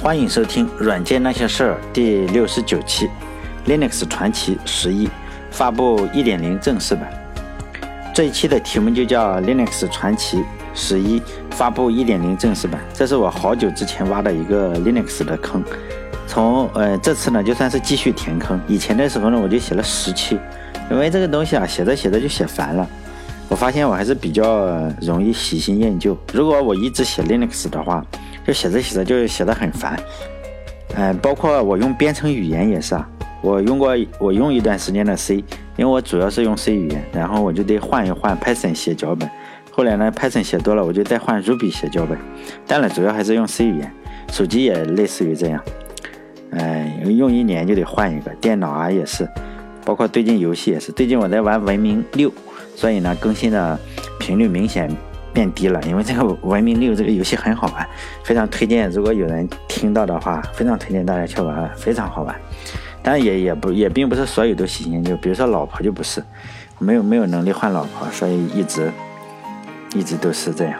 欢迎收听《软件那些事儿》第六十九期，Linux 传奇十一发布一点零正式版。这一期的题目就叫 Linux 传奇十一发布一点零正式版。这是我好久之前挖的一个 Linux 的坑，从呃这次呢就算是继续填坑。以前的时候呢我就写了十期，因为这个东西啊写着写着就写烦了。我发现我还是比较容易喜新厌旧。如果我一直写 Linux 的话，就写着写着就写得很烦，嗯，包括我用编程语言也是啊，我用过我用一段时间的 C，因为我主要是用 C 语言，然后我就得换一换 Python 写脚本，后来呢 Python 写多了，我就再换 Ruby 写脚本，当然主要还是用 C 语言，手机也类似于这样，嗯，用一年就得换一个，电脑啊也是，包括最近游戏也是，最近我在玩文明六，所以呢更新的频率明显。变低了，因为这个《文明六》这个游戏很好玩，非常推荐。如果有人听到的话，非常推荐大家去玩，非常好玩。但也也不也并不是所有都喜新厌旧，比如说老婆就不是，没有没有能力换老婆，所以一直一直都是这样。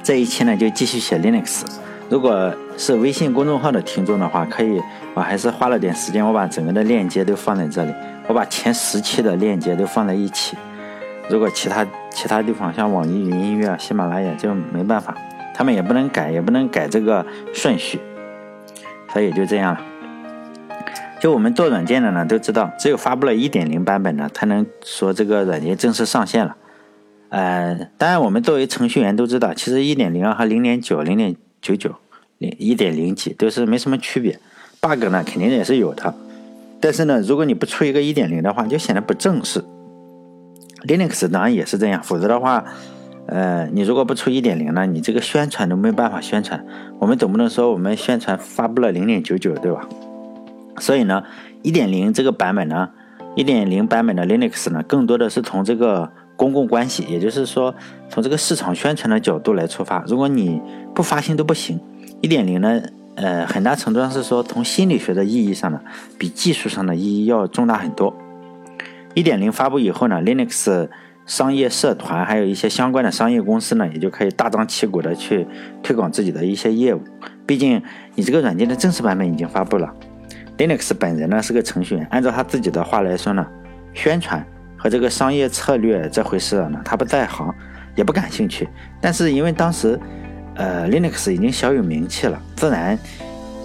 这一期呢就继续写 Linux。如果是微信公众号的听众的话，可以，我还是花了点时间，我把整个的链接都放在这里，我把前十期的链接都放在一起。如果其他其他地方像网易云音乐、喜马拉雅就没办法，他们也不能改，也不能改这个顺序，所以就这样了。就我们做软件的呢，都知道，只有发布了一点零版本呢，才能说这个软件正式上线了。呃，当然我们作为程序员都知道，其实一点零和零点九、零点九九、零一点零几都是没什么区别，bug 呢肯定也是有的。但是呢，如果你不出一个一点零的话，就显得不正式。Linux 当然也是这样，否则的话，呃，你如果不出一点零呢，你这个宣传都没办法宣传。我们总不能说我们宣传发布了零点九九，对吧？所以呢，一点零这个版本呢，一点零版本的 Linux 呢，更多的是从这个公共关系，也就是说，从这个市场宣传的角度来出发。如果你不发行都不行。一点零呢，呃，很大程度上是说从心理学的意义上呢，比技术上的意义要重大很多。一点零发布以后呢，Linux 商业社团还有一些相关的商业公司呢，也就可以大张旗鼓的去推广自己的一些业务。毕竟你这个软件的正式版本已经发布了。Linux 本人呢是个程序员，按照他自己的话来说呢，宣传和这个商业策略这回事呢，他不在行，也不感兴趣。但是因为当时，呃，Linux 已经小有名气了，自然。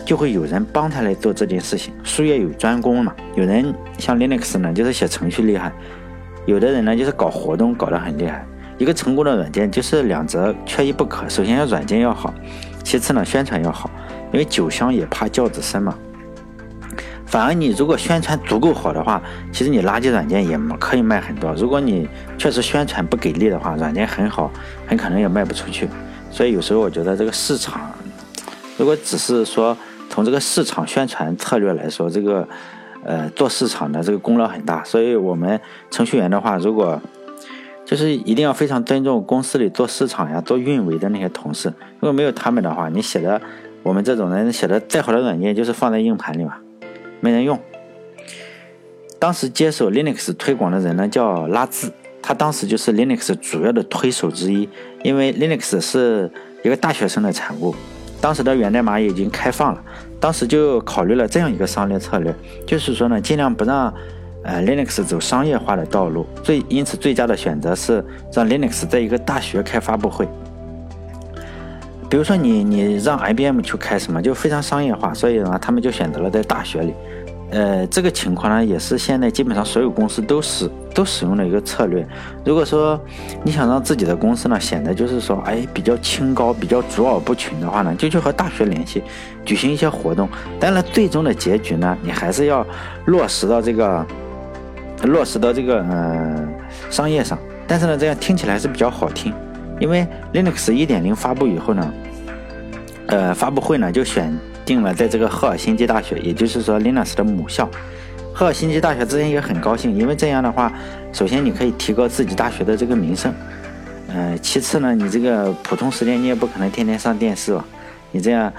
就会有人帮他来做这件事情，术业有专攻嘛。有人像 Linux 呢，就是写程序厉害；有的人呢，就是搞活动搞得很厉害。一个成功的软件就是两者缺一不可。首先要软件要好，其次呢宣传要好，因为酒香也怕轿子深嘛。反而你如果宣传足够好的话，其实你垃圾软件也可以卖很多。如果你确实宣传不给力的话，软件很好，很可能也卖不出去。所以有时候我觉得这个市场，如果只是说。从这个市场宣传策略来说，这个，呃，做市场的这个功劳很大。所以，我们程序员的话，如果就是一定要非常尊重公司里做市场呀、做运维的那些同事。如果没有他们的话，你写的我们这种人写的再好的软件，就是放在硬盘里嘛，没人用。当时接手 Linux 推广的人呢，叫拉兹，他当时就是 Linux 主要的推手之一，因为 Linux 是一个大学生的产物。当时的源代码已经开放了，当时就考虑了这样一个商业策略，就是说呢，尽量不让呃 Linux 走商业化的道路。最因此最佳的选择是让 Linux 在一个大学开发布会。比如说你你让 IBM 去开什么，就非常商业化，所以呢，他们就选择了在大学里。呃，这个情况呢，也是现在基本上所有公司都使都使用的一个策略。如果说你想让自己的公司呢显得就是说，哎，比较清高、比较卓尔不群的话呢，就去和大学联系，举行一些活动。当然，最终的结局呢，你还是要落实到这个落实到这个呃商业上。但是呢，这样听起来还是比较好听，因为 Linux 一点零发布以后呢，呃，发布会呢就选。定了，在这个赫尔辛基大学，也就是说 Linux 的母校，赫尔辛基大学之前也很高兴，因为这样的话，首先你可以提高自己大学的这个名声，呃，其次呢，你这个普通时间你也不可能天天上电视吧，你这样，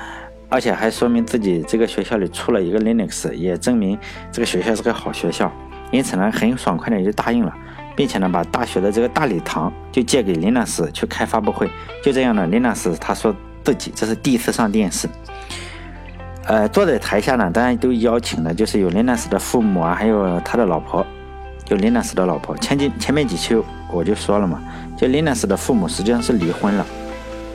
而且还说明自己这个学校里出了一个 Linux，也证明这个学校是个好学校，因此呢，很爽快的就答应了，并且呢，把大学的这个大礼堂就借给 Linux 去开发布会，就这样呢，Linux 他说。自己，这是第一次上电视。呃，坐在台下呢，当然都邀请的，就是有林纳斯的父母啊，还有他的老婆，就林纳斯的老婆。前几前面几期我就说了嘛，就林纳斯的父母实际上是离婚了，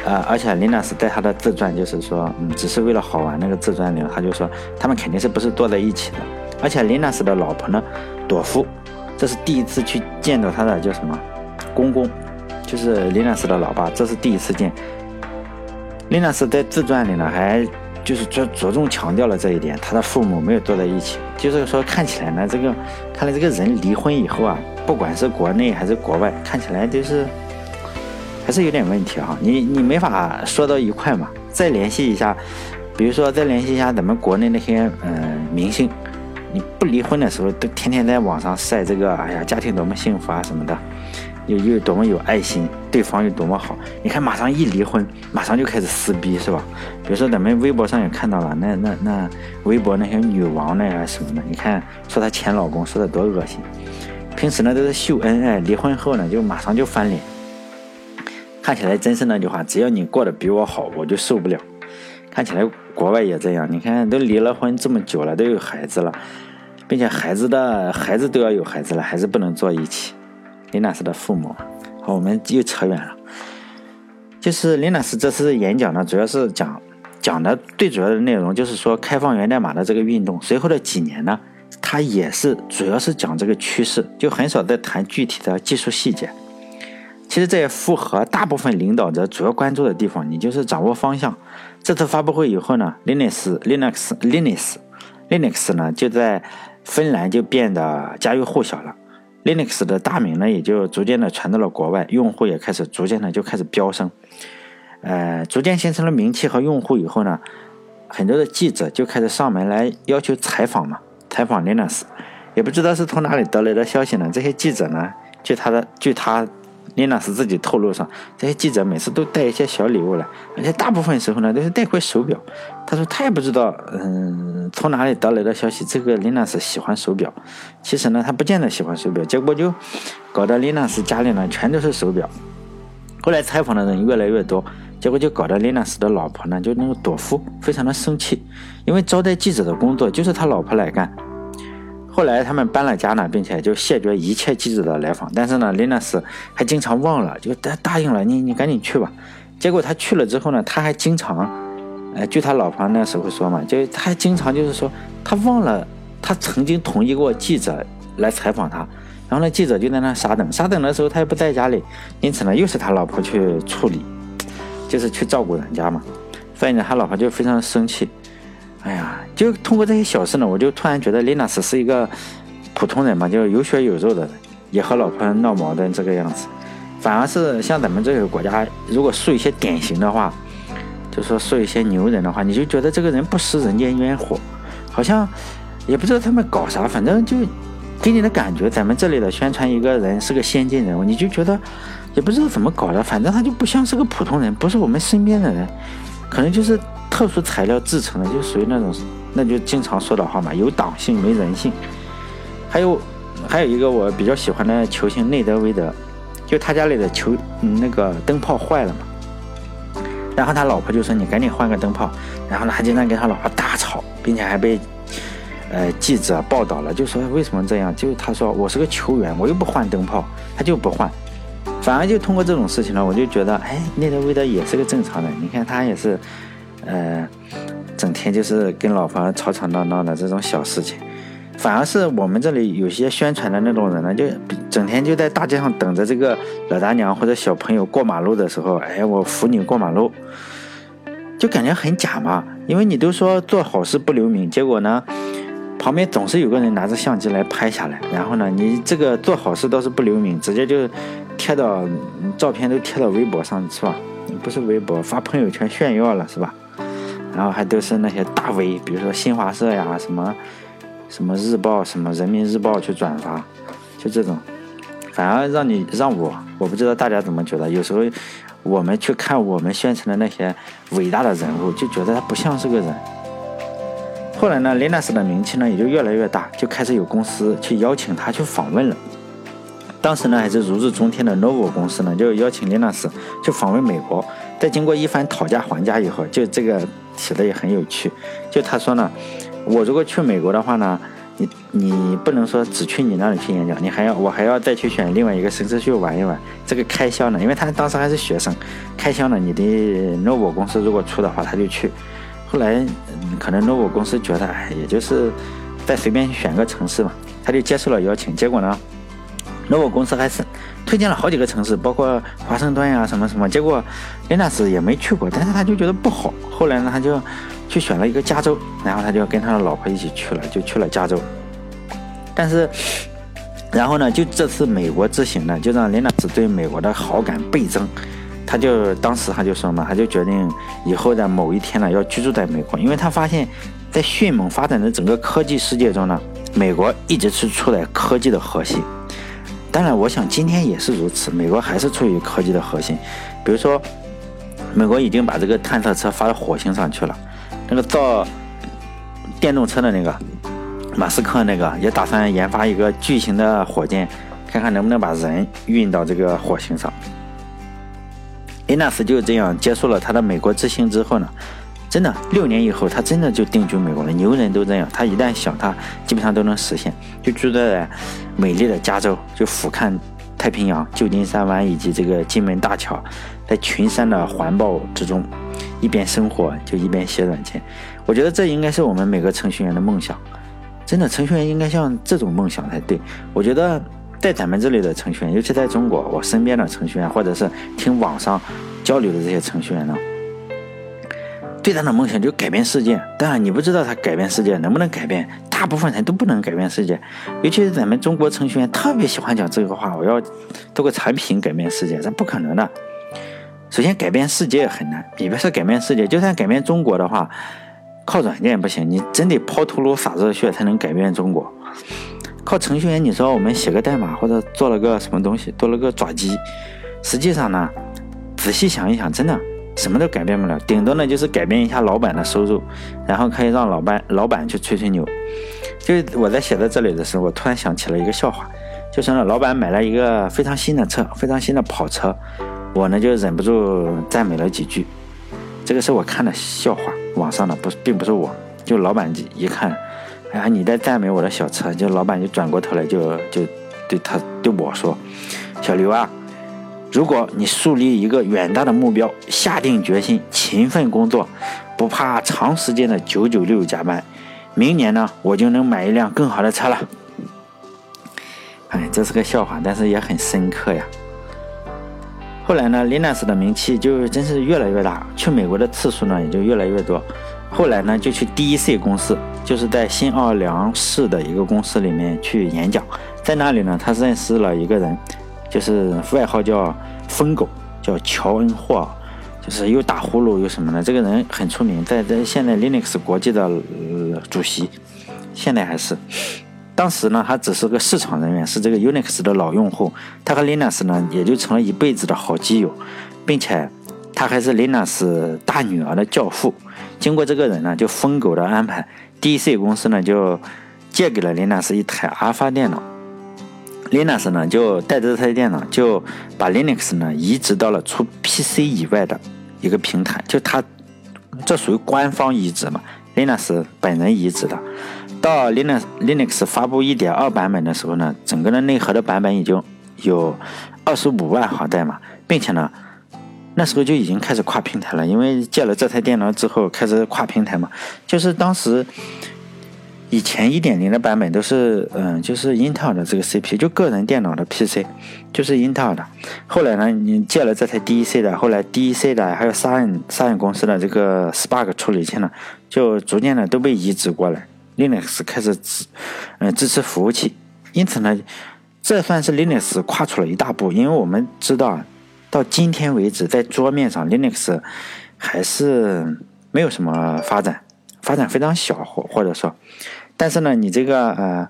呃，而且林纳斯在他的自传就是说，嗯，只是为了好玩那个自传里，他就说他们肯定是不是坐在一起的。而且林纳斯的老婆呢，朵夫，这是第一次去见到他的叫什么公公，就是林纳斯的老爸，这是第一次见。林纳斯在自传里呢还。就是着着重强调了这一点，他的父母没有坐在一起，就是说看起来呢，这个看来这个人离婚以后啊，不管是国内还是国外，看起来就是还是有点问题哈。你你没法说到一块嘛。再联系一下，比如说再联系一下咱们国内那些嗯明星，你不离婚的时候都天天在网上晒这个，哎呀家庭多么幸福啊什么的。又又多么有爱心，对方有多么好，你看马上一离婚，马上就开始撕逼，是吧？比如说咱们微博上也看到了，那那那微博那些女王那呀什么的，你看说她前老公说的多恶心，平时呢都是秀恩爱，离婚后呢就马上就翻脸，看起来真是那句话，只要你过得比我好，我就受不了。看起来国外也这样，你看都离了婚这么久了，都有孩子了，并且孩子的孩子都要有孩子了，还是不能坐一起。林纳斯的父母，好，我们又扯远了。就是林纳斯这次演讲呢，主要是讲讲的最主要的内容，就是说开放源代码的这个运动。随后的几年呢，他也是主要是讲这个趋势，就很少在谈具体的技术细节。其实这也符合大部分领导者主要关注的地方，你就是掌握方向。这次发布会以后呢，Linux Linux Linux Linux 呢就在芬兰就变得家喻户晓了。Linux 的大名呢，也就逐渐的传到了国外，用户也开始逐渐的就开始飙升，呃，逐渐形成了名气和用户以后呢，很多的记者就开始上门来要求采访嘛，采访 Linux，也不知道是从哪里得来的消息呢，这些记者呢，据他的据他。林纳斯自己透露上，这些记者每次都带一些小礼物来，而且大部分时候呢都是带块手表。他说他也不知道，嗯，从哪里得来的消息，这个林纳斯喜欢手表。其实呢，他不见得喜欢手表，结果就搞得林纳斯家里呢全都是手表。后来采访的人越来越多，结果就搞得林纳斯的老婆呢，就那个朵夫非常的生气，因为招待记者的工作就是他老婆来干。后来他们搬了家呢，并且就谢绝一切记者的来访。但是呢，林纳斯还经常忘了，就答答应了你，你赶紧去吧。结果他去了之后呢，他还经常，呃，据他老婆那时候说嘛，就他还经常就是说，他忘了他曾经同意过记者来采访他。然后呢，记者就在那傻等，傻等的时候他也不在家里，因此呢，又是他老婆去处理，就是去照顾人家嘛。所以呢，他老婆就非常生气。哎呀，就通过这些小事呢，我就突然觉得林纳斯是一个普通人嘛，就有血有肉的人，也和老婆闹矛盾这个样子。反而是像咱们这个国家，如果树一些典型的话，就说树一些牛人的话，你就觉得这个人不食人间烟火，好像也不知道他们搞啥，反正就给你的感觉，咱们这里的宣传一个人是个先进人物，你就觉得也不知道怎么搞的，反正他就不像是个普通人，不是我们身边的人，可能就是。特殊材料制成的，就属于那种，那就经常说的话嘛，有党性没人性。还有，还有一个我比较喜欢的球星内德维德，就他家里的球那个灯泡坏了嘛，然后他老婆就说你赶紧换个灯泡，然后呢还经常跟他老婆大吵，并且还被呃记者报道了，就说为什么这样？就是他说我是个球员，我又不换灯泡，他就不换，反而就通过这种事情呢，我就觉得哎，内德维德也是个正常人，你看他也是。呃，整天就是跟老婆吵吵闹闹的这种小事情，反而是我们这里有些宣传的那种人呢，就整天就在大街上等着这个老大娘或者小朋友过马路的时候，哎，我扶你过马路，就感觉很假嘛。因为你都说做好事不留名，结果呢，旁边总是有个人拿着相机来拍下来，然后呢，你这个做好事倒是不留名，直接就贴到照片都贴到微博上，是吧？不是微博，发朋友圈炫耀了，是吧？然后还都是那些大 V，比如说新华社呀，什么什么日报、什么人民日报去转发，就这种，反而让你让我，我不知道大家怎么觉得。有时候我们去看我们宣传的那些伟大的人物，就觉得他不像是个人。后来呢，，Linus 的名气呢也就越来越大，就开始有公司去邀请他去访问了。当时呢还是如日中天的 Novo 公司呢，就邀请 Linux 去访问美国。在经过一番讨价还价以后，就这个写的也很有趣。就他说呢，我如果去美国的话呢，你你不能说只去你那里去演讲，你还要我还要再去选另外一个城市去玩一玩。这个开销呢，因为他当时还是学生，开销呢，你的 Novo 公司如果出的话，他就去。后来可能 Novo 公司觉得，哎，也就是再随便选个城市嘛，他就接受了邀请。结果呢？那我公司还是推荐了好几个城市，包括华盛顿呀什么什么，结果林纳斯也没去过，但是他就觉得不好。后来呢，他就去选了一个加州，然后他就跟他的老婆一起去了，就去了加州。但是，然后呢，就这次美国之行呢，就让林纳斯对美国的好感倍增。他就当时他就说嘛，他就决定以后的某一天呢，要居住在美国，因为他发现，在迅猛发展的整个科技世界中呢，美国一直是处在科技的核心。当然，我想今天也是如此。美国还是处于科技的核心，比如说，美国已经把这个探测车发到火星上去了，那个造电动车的那个马斯克那个也打算研发一个巨型的火箭，看看能不能把人运到这个火星上。林纳斯就这样结束了他的美国之行之后呢？真的，六年以后，他真的就定居美国了。牛人都这样，他一旦想，他基本上都能实现。就住在美丽的加州，就俯瞰太平洋、旧金山湾以及这个金门大桥，在群山的环抱之中，一边生活就一边写软件。我觉得这应该是我们每个程序员的梦想。真的，程序员应该像这种梦想才对。我觉得，在咱们这里的程序员，尤其在中国，我身边的程序员，或者是听网上交流的这些程序员呢。最大的梦想就改变世界，当然你不知道他改变世界能不能改变，大部分人都不能改变世界，尤其是咱们中国程序员特别喜欢讲这个话，我要做个产品改变世界，这不可能的。首先改变世界很难，你别说改变世界，就算改变中国的话，靠软件不行，你真得抛头颅洒热血才能改变中国。靠程序员，你说我们写个代码或者做了个什么东西，做了个爪机，实际上呢，仔细想一想，真的。什么都改变不了，顶多呢就是改变一下老板的收入，然后可以让老板老板去吹吹牛。就我在写到这里的时候，我突然想起了一个笑话，就是呢，老板买了一个非常新的车，非常新的跑车，我呢就忍不住赞美了几句。这个是我看的笑话，网上的不，并不是我。就老板一看，哎呀，你在赞美我的小车，就老板就转过头来就就对他对我说：“小刘啊。”如果你树立一个远大的目标，下定决心勤奋工作，不怕长时间的九九六加班，明年呢，我就能买一辆更好的车了。哎，这是个笑话，但是也很深刻呀。后来呢，Linux 的名气就真是越来越大，去美国的次数呢也就越来越多。后来呢，就去 DEC 公司，就是在新奥尔良市的一个公司里面去演讲，在那里呢，他认识了一个人。就是外号叫“疯狗”，叫乔恩·霍尔，就是又打呼噜又什么的。这个人很出名，在在现在 Linux 国际的呃主席，现在还是。当时呢，他只是个市场人员，是这个 Unix 的老用户。他和 Linux 呢，也就成了一辈子的好基友，并且他还是 Linux 大女儿的教父。经过这个人呢，就疯狗的安排，DC 公司呢就借给了 Linux 一台 Alpha 电脑。Linux 呢，就带着这台电脑，就把 Linux 呢移植到了除 PC 以外的一个平台，就它这属于官方移植嘛，Linux 本人移植的。到 Linux Linux 发布1.2版本的时候呢，整个的内核的版本已经有25万行代码，并且呢，那时候就已经开始跨平台了，因为借了这台电脑之后开始跨平台嘛，就是当时。以前一点零的版本都是，嗯，就是 Intel 的这个 CPU，就个人电脑的 PC，就是 Intel 的。后来呢，你借了这台 DEC 的，后来 DEC 的还有 Sun Sun 公司的这个 Spark 处理器呢，就逐渐的都被移植过来，Linux 开始支，嗯，支持服务器。因此呢，这算是 Linux 跨出了一大步。因为我们知道，到今天为止，在桌面上 Linux 还是没有什么发展。发展非常小，或或者说，但是呢，你这个呃，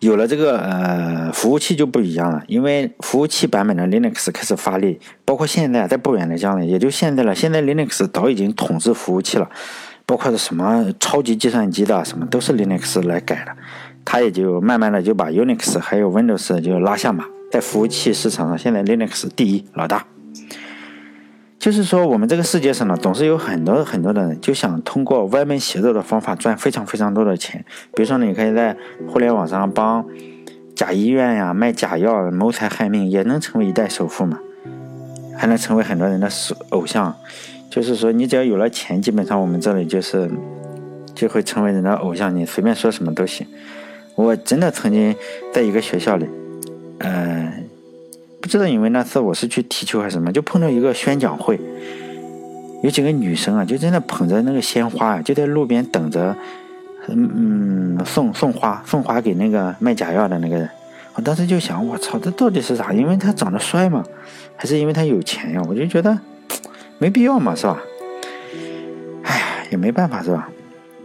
有了这个呃服务器就不一样了，因为服务器版本的 Linux 开始发力，包括现在在不远的将来，也就现在了。现在 Linux 早已经统治服务器了，包括什么超级计算机的什么都是 Linux 来改的。他也就慢慢的就把 Unix 还有 Windows 就拉下马，在服务器市场上，现在 Linux 第一老大。就是说，我们这个世界上呢，总是有很多很多的人就想通过歪门邪道的方法赚非常非常多的钱。比如说，你可以在互联网上帮假医院呀卖假药谋财害命，也能成为一代首富嘛，还能成为很多人的偶像。就是说，你只要有了钱，基本上我们这里就是就会成为人的偶像，你随便说什么都行。我真的曾经在一个学校里，嗯。不知道，因为那次我是去踢球还是什么，就碰到一个宣讲会，有几个女生啊，就在那捧着那个鲜花，就在路边等着，嗯嗯，送送花，送花给那个卖假药的那个人。我当时就想，我操，这到底是啥？因为他长得帅吗？还是因为他有钱呀？我就觉得没必要嘛，是吧？哎，也没办法，是吧？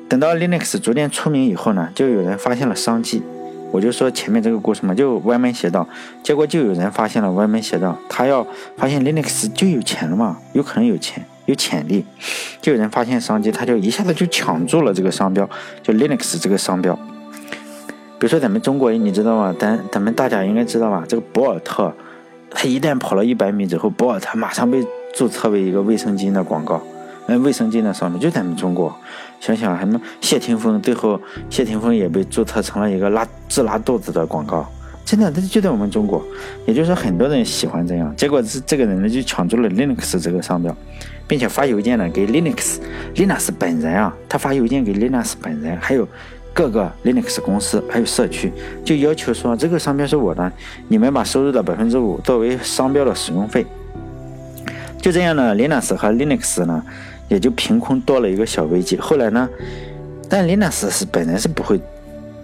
等到 Linux 逐渐出名以后呢，就有人发现了商机。我就说前面这个故事嘛，就歪门邪道，结果就有人发现了歪门邪道，他要发现 Linux 就有钱了嘛，有可能有钱，有潜力，就有人发现商机，他就一下子就抢住了这个商标，就 Linux 这个商标。比如说咱们中国人，你知道吗？咱咱们大家应该知道吧？这个博尔特，他一旦跑了一百米之后，博尔特马上被注册为一个卫生巾的广告。那卫生巾的商标就咱们中国，想想什么谢霆锋，最后谢霆锋也被注册成了一个拉治拉肚子的广告，真的，这就在我们中国，也就是说很多人喜欢这样，结果这这个人呢就抢住了 Linux 这个商标，并且发邮件呢给 Linux，Linux 本人啊，他发邮件给 Linux 本人，还有各个 Linux 公司，还有社区，就要求说这个商标是我的，你们把收入的百分之五作为商标的使用费。就这样呢，Linux 和 Linux 呢。也就凭空多了一个小危机。后来呢，但 Linux 是本人是不会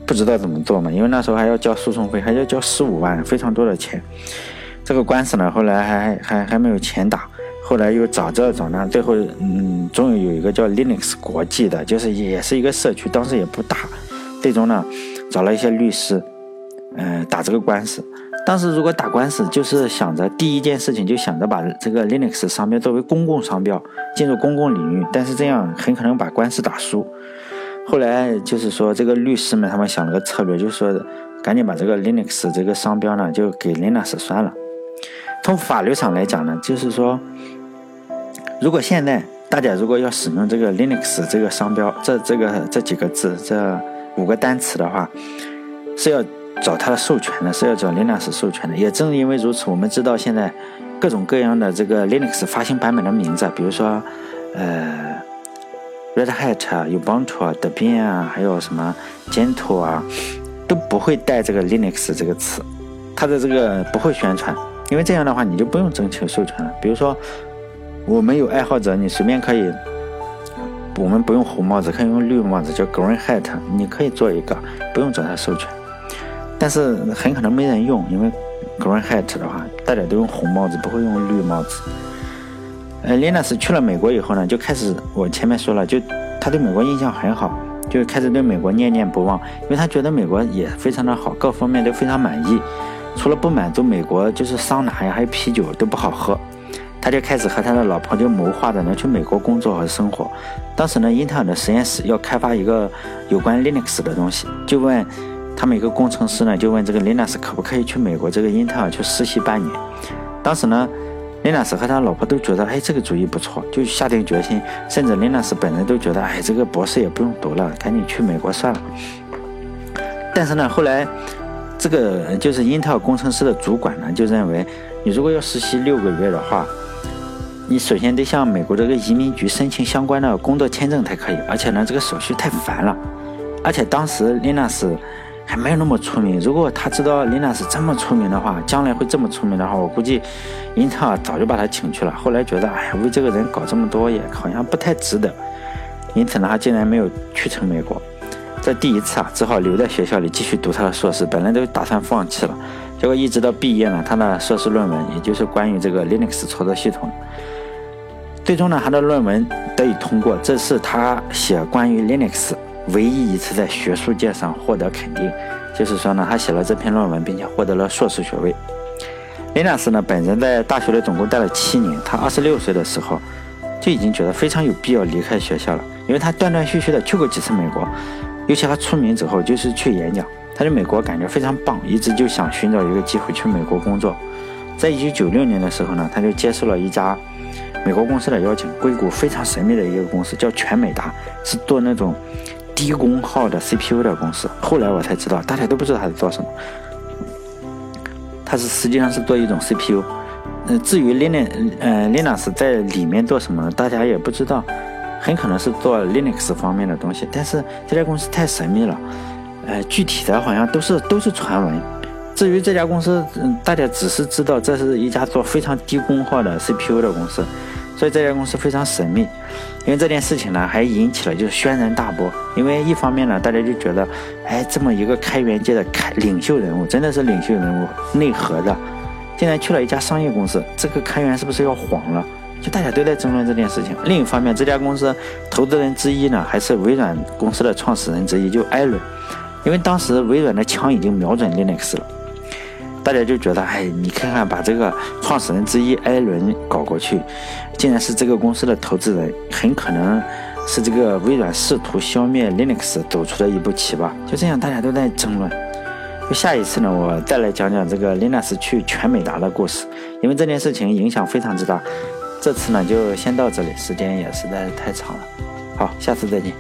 不知道怎么做嘛，因为那时候还要交诉讼费，还要交十五万，非常多的钱。这个官司呢，后来还还还没有钱打，后来又找这找那，最后嗯，终于有一个叫 Linux 国际的，就是也是一个社区，当时也不大，最终呢，找了一些律师，嗯，打这个官司。当时如果打官司，就是想着第一件事情就想着把这个 Linux 商标作为公共商标进入公共领域，但是这样很可能把官司打输。后来就是说，这个律师们他们想了个策略，就是说赶紧把这个 Linux 这个商标呢就给 Linux 算了。从法律上来讲呢，就是说，如果现在大家如果要使用这个 Linux 这个商标，这这个这几个字这五个单词的话，是要。找他的授权呢，是要找 Linux 授权的。也正因为如此，我们知道现在各种各样的这个 Linux 发行版本的名字，比如说，呃，Red Hat 啊、Ubuntu 啊、Debian 啊，还有什么 Gentoo 啊，都不会带这个 Linux 这个词，它的这个不会宣传，因为这样的话你就不用征求授权了。比如说，我们有爱好者，你随便可以，我们不用红帽子，可以用绿帽子，叫 Green Hat，你可以做一个，不用找他授权。但是很可能没人用，因为 Green Hat 的话，大家都用红帽子，不会用绿帽子。呃，Linus 去了美国以后呢，就开始我前面说了，就他对美国印象很好，就开始对美国念念不忘，因为他觉得美国也非常的好，各方面都非常满意。除了不满足美国就是桑拿呀，还有啤酒都不好喝，他就开始和他的老婆就谋划着呢去美国工作和生活。当时呢，英特尔的实验室要开发一个有关 Linux 的东西，就问。他们一个工程师呢，就问这个 Linus 可不可以去美国这个英特尔去实习半年。当时呢，Linus 和他老婆都觉得，哎，这个主意不错，就下定决心。甚至 Linus 本人都觉得，哎，这个博士也不用读了，赶紧去美国算了。但是呢，后来这个就是英特尔工程师的主管呢，就认为，你如果要实习六个月的话，你首先得向美国这个移民局申请相关的工作签证才可以，而且呢，这个手续太烦了。而且当时 Linus。还没有那么出名。如果他知道 Linux 这么出名的话，将来会这么出名的话，我估计英特尔早就把他请去了。后来觉得，哎呀，为这个人搞这么多也好像不太值得，因此呢，他竟然没有去成美国。这第一次啊，只好留在学校里继续读他的硕士。本来都打算放弃了，结果一直到毕业呢，他的硕士论文也就是关于这个 Linux 操作系统。最终呢，他的论文得以通过。这是他写关于 Linux。唯一一次在学术界上获得肯定，就是说呢，他写了这篇论文，并且获得了硕士学位。林纳斯呢，本人在大学里总共待了七年。他二十六岁的时候，就已经觉得非常有必要离开学校了，因为他断断续续的去过几次美国，尤其他出名之后，就是去演讲。他在美国感觉非常棒，一直就想寻找一个机会去美国工作。在一九九六年的时候呢，他就接受了一家美国公司的邀请，硅谷非常神秘的一个公司，叫全美达，是做那种低功耗的 CPU 的公司。后来我才知道，大家都不知道他在做什么。他是实际上是做一种 CPU。嗯，至于 Linux，呃，Linux 在里面做什么，大家也不知道，很可能是做 Linux 方面的东西。但是这家公司太神秘了，呃，具体的好像都是都是传闻。至于这家公司，嗯，大家只是知道这是一家做非常低功耗的 CPU 的公司，所以这家公司非常神秘。因为这件事情呢，还引起了就是轩然大波。因为一方面呢，大家就觉得，哎，这么一个开源界的开领袖人物，真的是领袖人物，内核的，竟然去了一家商业公司，这个开源是不是要黄了？就大家都在争论这件事情。另一方面，这家公司投资人之一呢，还是微软公司的创始人之一，就艾伦。因为当时微软的枪已经瞄准 Linux 了。大家就觉得，哎，你看看，把这个创始人之一艾伦搞过去，竟然是这个公司的投资人，很可能是这个微软试图消灭 Linux 走出的一步棋吧。就这样，大家都在争论。下一次呢，我再来讲讲这个 Linux 去全美达的故事，因为这件事情影响非常之大。这次呢，就先到这里，时间也实在是太长了。好，下次再见。